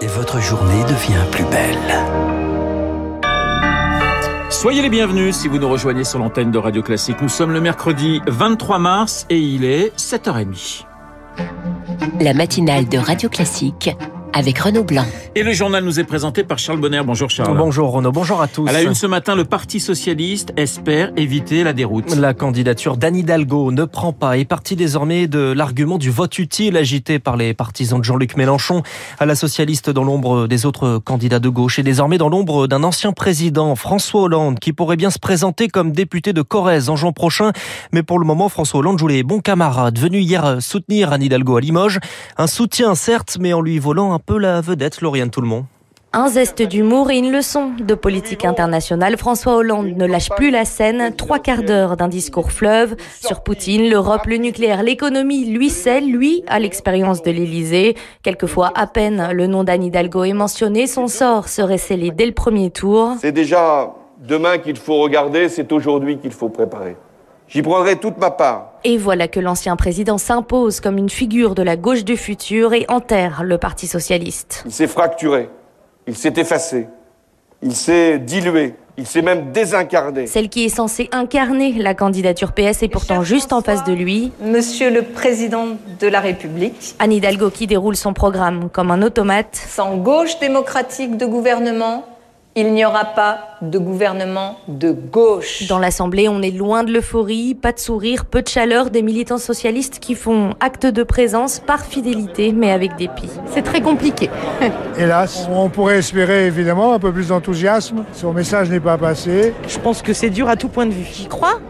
et votre journée devient plus belle. Soyez les bienvenus si vous nous rejoignez sur l'antenne de Radio Classique. Nous sommes le mercredi 23 mars et il est 7h30. La matinale de Radio Classique avec Renaud Blanc. Et le journal nous est présenté par Charles Bonner. Bonjour Charles. Bonjour Renaud, bonjour à tous. À la une ce matin, le Parti Socialiste espère éviter la déroute. La candidature d'Anne Hidalgo ne prend pas et partie désormais de l'argument du vote utile agité par les partisans de Jean-Luc Mélenchon à la socialiste dans l'ombre des autres candidats de gauche et désormais dans l'ombre d'un ancien président, François Hollande, qui pourrait bien se présenter comme député de Corrèze en juin prochain. Mais pour le moment, François Hollande joue les bons camarades, venu hier soutenir Anne Hidalgo à Limoges. Un soutien certes, mais en lui volant un peu la vedette, Lauriane Tout-le-Monde. Un zeste d'humour et une leçon de politique internationale. François Hollande ne lâche plus la scène. Trois quarts d'heure d'un discours fleuve sur Poutine, l'Europe, le nucléaire, l'économie. Lui sait, lui, a l'expérience de l'Élysée. Quelquefois, à peine le nom d'Anne Hidalgo est mentionné, son sort serait scellé dès le premier tour. C'est déjà demain qu'il faut regarder, c'est aujourd'hui qu'il faut préparer. J'y prendrai toute ma part. Et voilà que l'ancien président s'impose comme une figure de la gauche du futur et enterre le Parti socialiste. Il s'est fracturé, il s'est effacé, il s'est dilué, il s'est même désincarné. Celle qui est censée incarner la candidature PS est pourtant juste en face de lui. Monsieur le Président de la République. Anne Hidalgo qui déroule son programme comme un automate. Sans gauche démocratique de gouvernement, il n'y aura pas de gouvernement de gauche. Dans l'Assemblée, on est loin de l'euphorie, pas de sourire, peu de chaleur, des militants socialistes qui font acte de présence par fidélité, mais avec dépit. C'est très compliqué. Hélas, on pourrait espérer évidemment un peu plus d'enthousiasme. Son message n'est pas passé. Je pense que c'est dur à tout point de vue. J'y crois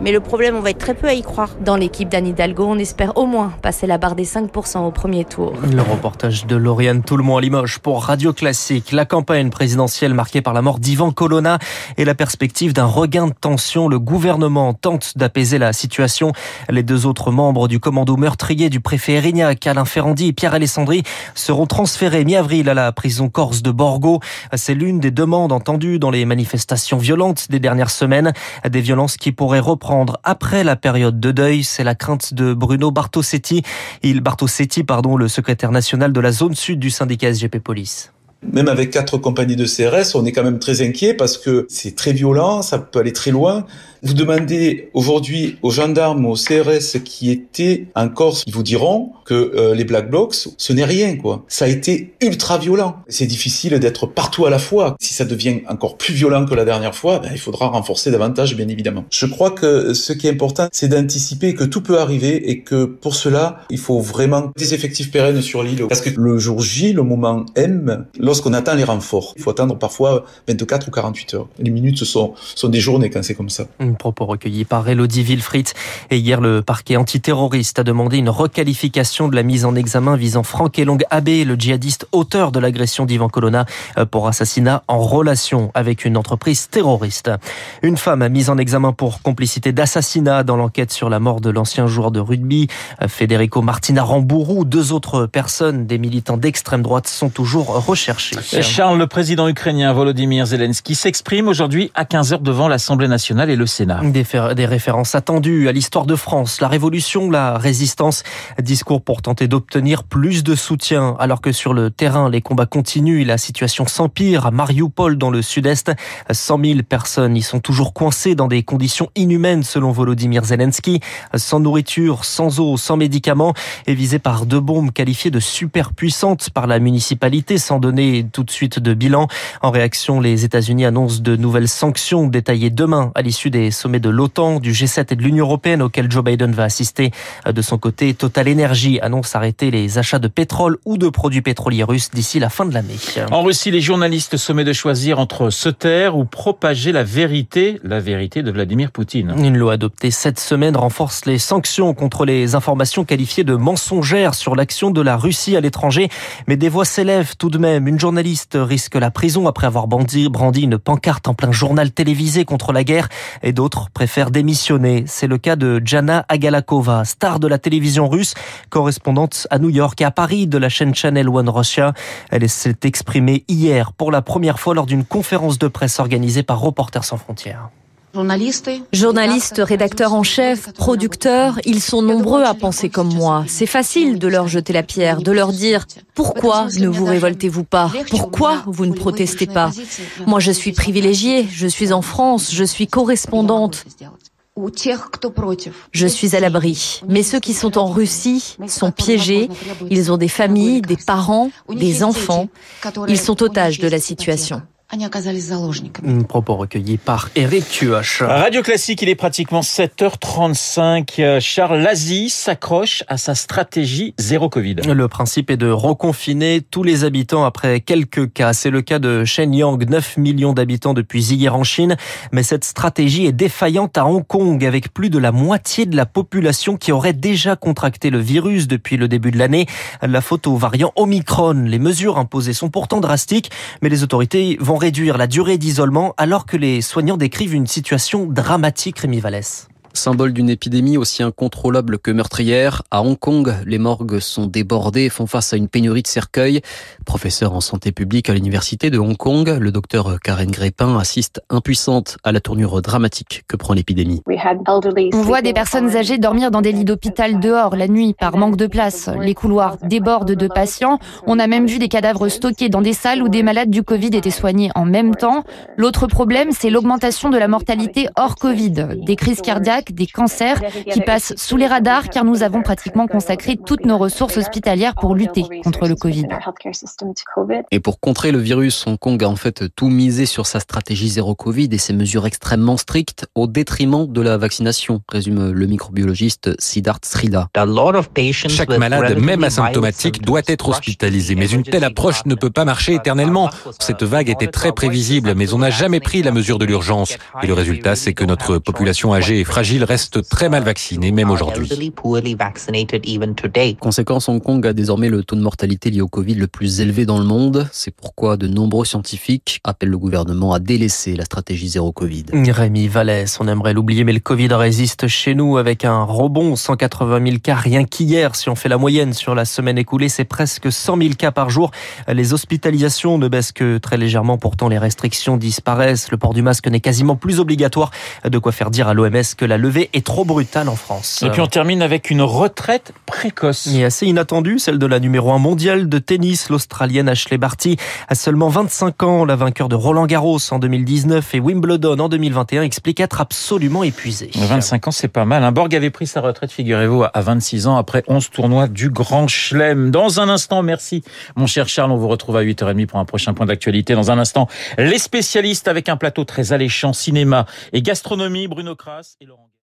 mais le problème, on va être très peu à y croire. Dans l'équipe d'Anne Hidalgo, on espère au moins passer la barre des 5% au premier tour. Le reportage de Lauriane Tout-le-Monde à Limoges pour Radio Classique. La campagne présidentielle marquée par la mort d'Ivan Colonna et la perspective d'un regain de tension. Le gouvernement tente d'apaiser la situation. Les deux autres membres du commando meurtrier du préfet Erignac, Alain Ferrandi et Pierre Alessandri, seront transférés mi-avril à la prison corse de Borgo. C'est l'une des demandes entendues dans les manifestations violentes des dernières semaines. Des violences qui pourraient reprendre après la période de deuil. C'est la crainte de Bruno Bartosetti, il Bartosetti, pardon, le secrétaire national de la zone sud du syndicat SGP Police. Même avec quatre compagnies de CRS, on est quand même très inquiet parce que c'est très violent, ça peut aller très loin. Vous demandez aujourd'hui aux gendarmes, aux CRS qui étaient en Corse, ils vous diront que euh, les Black Blocs, ce n'est rien, quoi. Ça a été ultra violent. C'est difficile d'être partout à la fois. Si ça devient encore plus violent que la dernière fois, ben, il faudra renforcer davantage, bien évidemment. Je crois que ce qui est important, c'est d'anticiper que tout peut arriver et que pour cela, il faut vraiment des effectifs pérennes sur l'île. Parce que le jour J, le moment M, lorsqu'on attend les renforts, il faut attendre parfois 24 ou 48 heures. Les minutes sont, sont des journées quand c'est comme ça. Propos recueillis par Elodie Wilfried. Et hier, le parquet antiterroriste a demandé une requalification de la mise en examen visant Franck Elong Abbé, le djihadiste auteur de l'agression d'Ivan Colonna euh, pour assassinat en relation avec une entreprise terroriste. Une femme a mise en examen pour complicité d'assassinat dans l'enquête sur la mort de l'ancien joueur de rugby, euh, Federico Martina Rambourou. Deux autres personnes, des militants d'extrême droite, sont toujours recherchées. Charles, le président ukrainien Volodymyr Zelensky s'exprime aujourd'hui à 15h devant l'Assemblée nationale et le Sénat. Des, références attendues à l'histoire de France, la révolution, la résistance. Discours pour tenter d'obtenir plus de soutien. Alors que sur le terrain, les combats continuent et la situation s'empire à Mariupol dans le sud-est. 100 000 personnes y sont toujours coincées dans des conditions inhumaines selon Volodymyr Zelensky. Sans nourriture, sans eau, sans médicaments et visées par deux bombes qualifiées de superpuissantes par la municipalité sans donner tout de suite de bilan. En réaction, les États-Unis annoncent de nouvelles sanctions détaillées demain à l'issue des sommets de l'OTAN, du G7 et de l'Union européenne auquel Joe Biden va assister. De son côté, Total Energy annonce arrêter les achats de pétrole ou de produits pétroliers russes d'ici la fin de l'année. En Russie, les journalistes sommet de choisir entre se taire ou propager la vérité, la vérité de Vladimir Poutine. Une loi adoptée cette semaine renforce les sanctions contre les informations qualifiées de mensongères sur l'action de la Russie à l'étranger, mais des voix s'élèvent tout de même. Une journaliste risque la prison après avoir brandi une pancarte en plein journal télévisé contre la guerre et d'autres préfère démissionner. C'est le cas de Jana Agalakova, star de la télévision russe, correspondante à New York et à Paris de la chaîne Channel One Russia. Elle s'est exprimée hier pour la première fois lors d'une conférence de presse organisée par Reporters sans frontières. Journalistes, rédacteurs en chef, producteurs, ils sont nombreux à penser comme moi. C'est facile de leur jeter la pierre, de leur dire pourquoi ne vous révoltez-vous pas Pourquoi vous ne protestez pas Moi, je suis privilégiée, je suis en France, je suis correspondante. Je suis à l'abri. Mais ceux qui sont en Russie sont piégés. Ils ont des familles, des parents, des enfants. Ils sont otages de la situation. Un propos recueilli par Eric Kioch. Radio Classique, il est pratiquement 7h35. Charles Lazy s'accroche à sa stratégie zéro Covid. Le principe est de reconfiner tous les habitants après quelques cas. C'est le cas de Shenyang, 9 millions d'habitants depuis hier en Chine. Mais cette stratégie est défaillante à Hong Kong avec plus de la moitié de la population qui aurait déjà contracté le virus depuis le début de l'année. La faute au variant Omicron. Les mesures imposées sont pourtant drastiques, mais les autorités vont réduire la durée d'isolement alors que les soignants décrivent une situation dramatique, Rémi Vallès. Symbole d'une épidémie aussi incontrôlable que meurtrière, à Hong Kong, les morgues sont débordées et font face à une pénurie de cercueils. Professeur en santé publique à l'université de Hong Kong, le docteur Karen Grépin assiste impuissante à la tournure dramatique que prend l'épidémie. On voit des personnes âgées dormir dans des lits d'hôpital dehors la nuit par manque de place. Les couloirs débordent de patients. On a même vu des cadavres stockés dans des salles où des malades du Covid étaient soignés en même temps. L'autre problème, c'est l'augmentation de la mortalité hors Covid. Des crises cardiaques des cancers qui passent sous les radars car nous avons pratiquement consacré toutes nos ressources hospitalières pour lutter contre le Covid. Et pour contrer le virus, Hong Kong a en fait tout misé sur sa stratégie zéro Covid et ses mesures extrêmement strictes au détriment de la vaccination, résume le microbiologiste Siddharth Srila. Chaque malade, même asymptomatique, doit être hospitalisé. Mais une telle approche ne peut pas marcher éternellement. Cette vague était très prévisible, mais on n'a jamais pris la mesure de l'urgence. Et le résultat, c'est que notre population âgée et fragile reste très mal vaccinée, même aujourd'hui. Conséquence, Hong Kong a désormais le taux de mortalité lié au Covid le plus élevé dans le monde. C'est pourquoi de nombreux scientifiques appellent le gouvernement à délaisser la stratégie zéro Covid. Rémi Vallès, on aimerait l'oublier, mais le Covid résiste chez nous avec un rebond, 180 000 cas rien qu'hier. Si on fait la moyenne sur la semaine écoulée, c'est presque 100 000 cas par jour. Les hospitalisations ne baissent que très légèrement, pourtant les restrictions disparaissent. Le port du masque n'est quasiment plus obligatoire. De quoi faire dire à l'OMS que la levée est trop brutale en France. Et puis on termine avec une retraite précoce. Et assez inattendue, celle de la numéro 1 mondiale de tennis, l'Australienne Ashley Barty. À seulement 25 ans, la vainqueur de Roland Garros en 2019 et Wimbledon en 2021 explique être absolument épuisée. 25 ans, c'est pas mal. Un Borg avait pris sa retraite, figurez-vous, à 26 ans après 11 tournois du Grand Chelem. Dans un instant, merci mon cher Charles, on vous retrouve à 8h30 pour un prochain point d'actualité. Dans un instant, les spécialistes avec un plateau très alléchant, cinéma et gastronomie, Bruno Kras et Laurent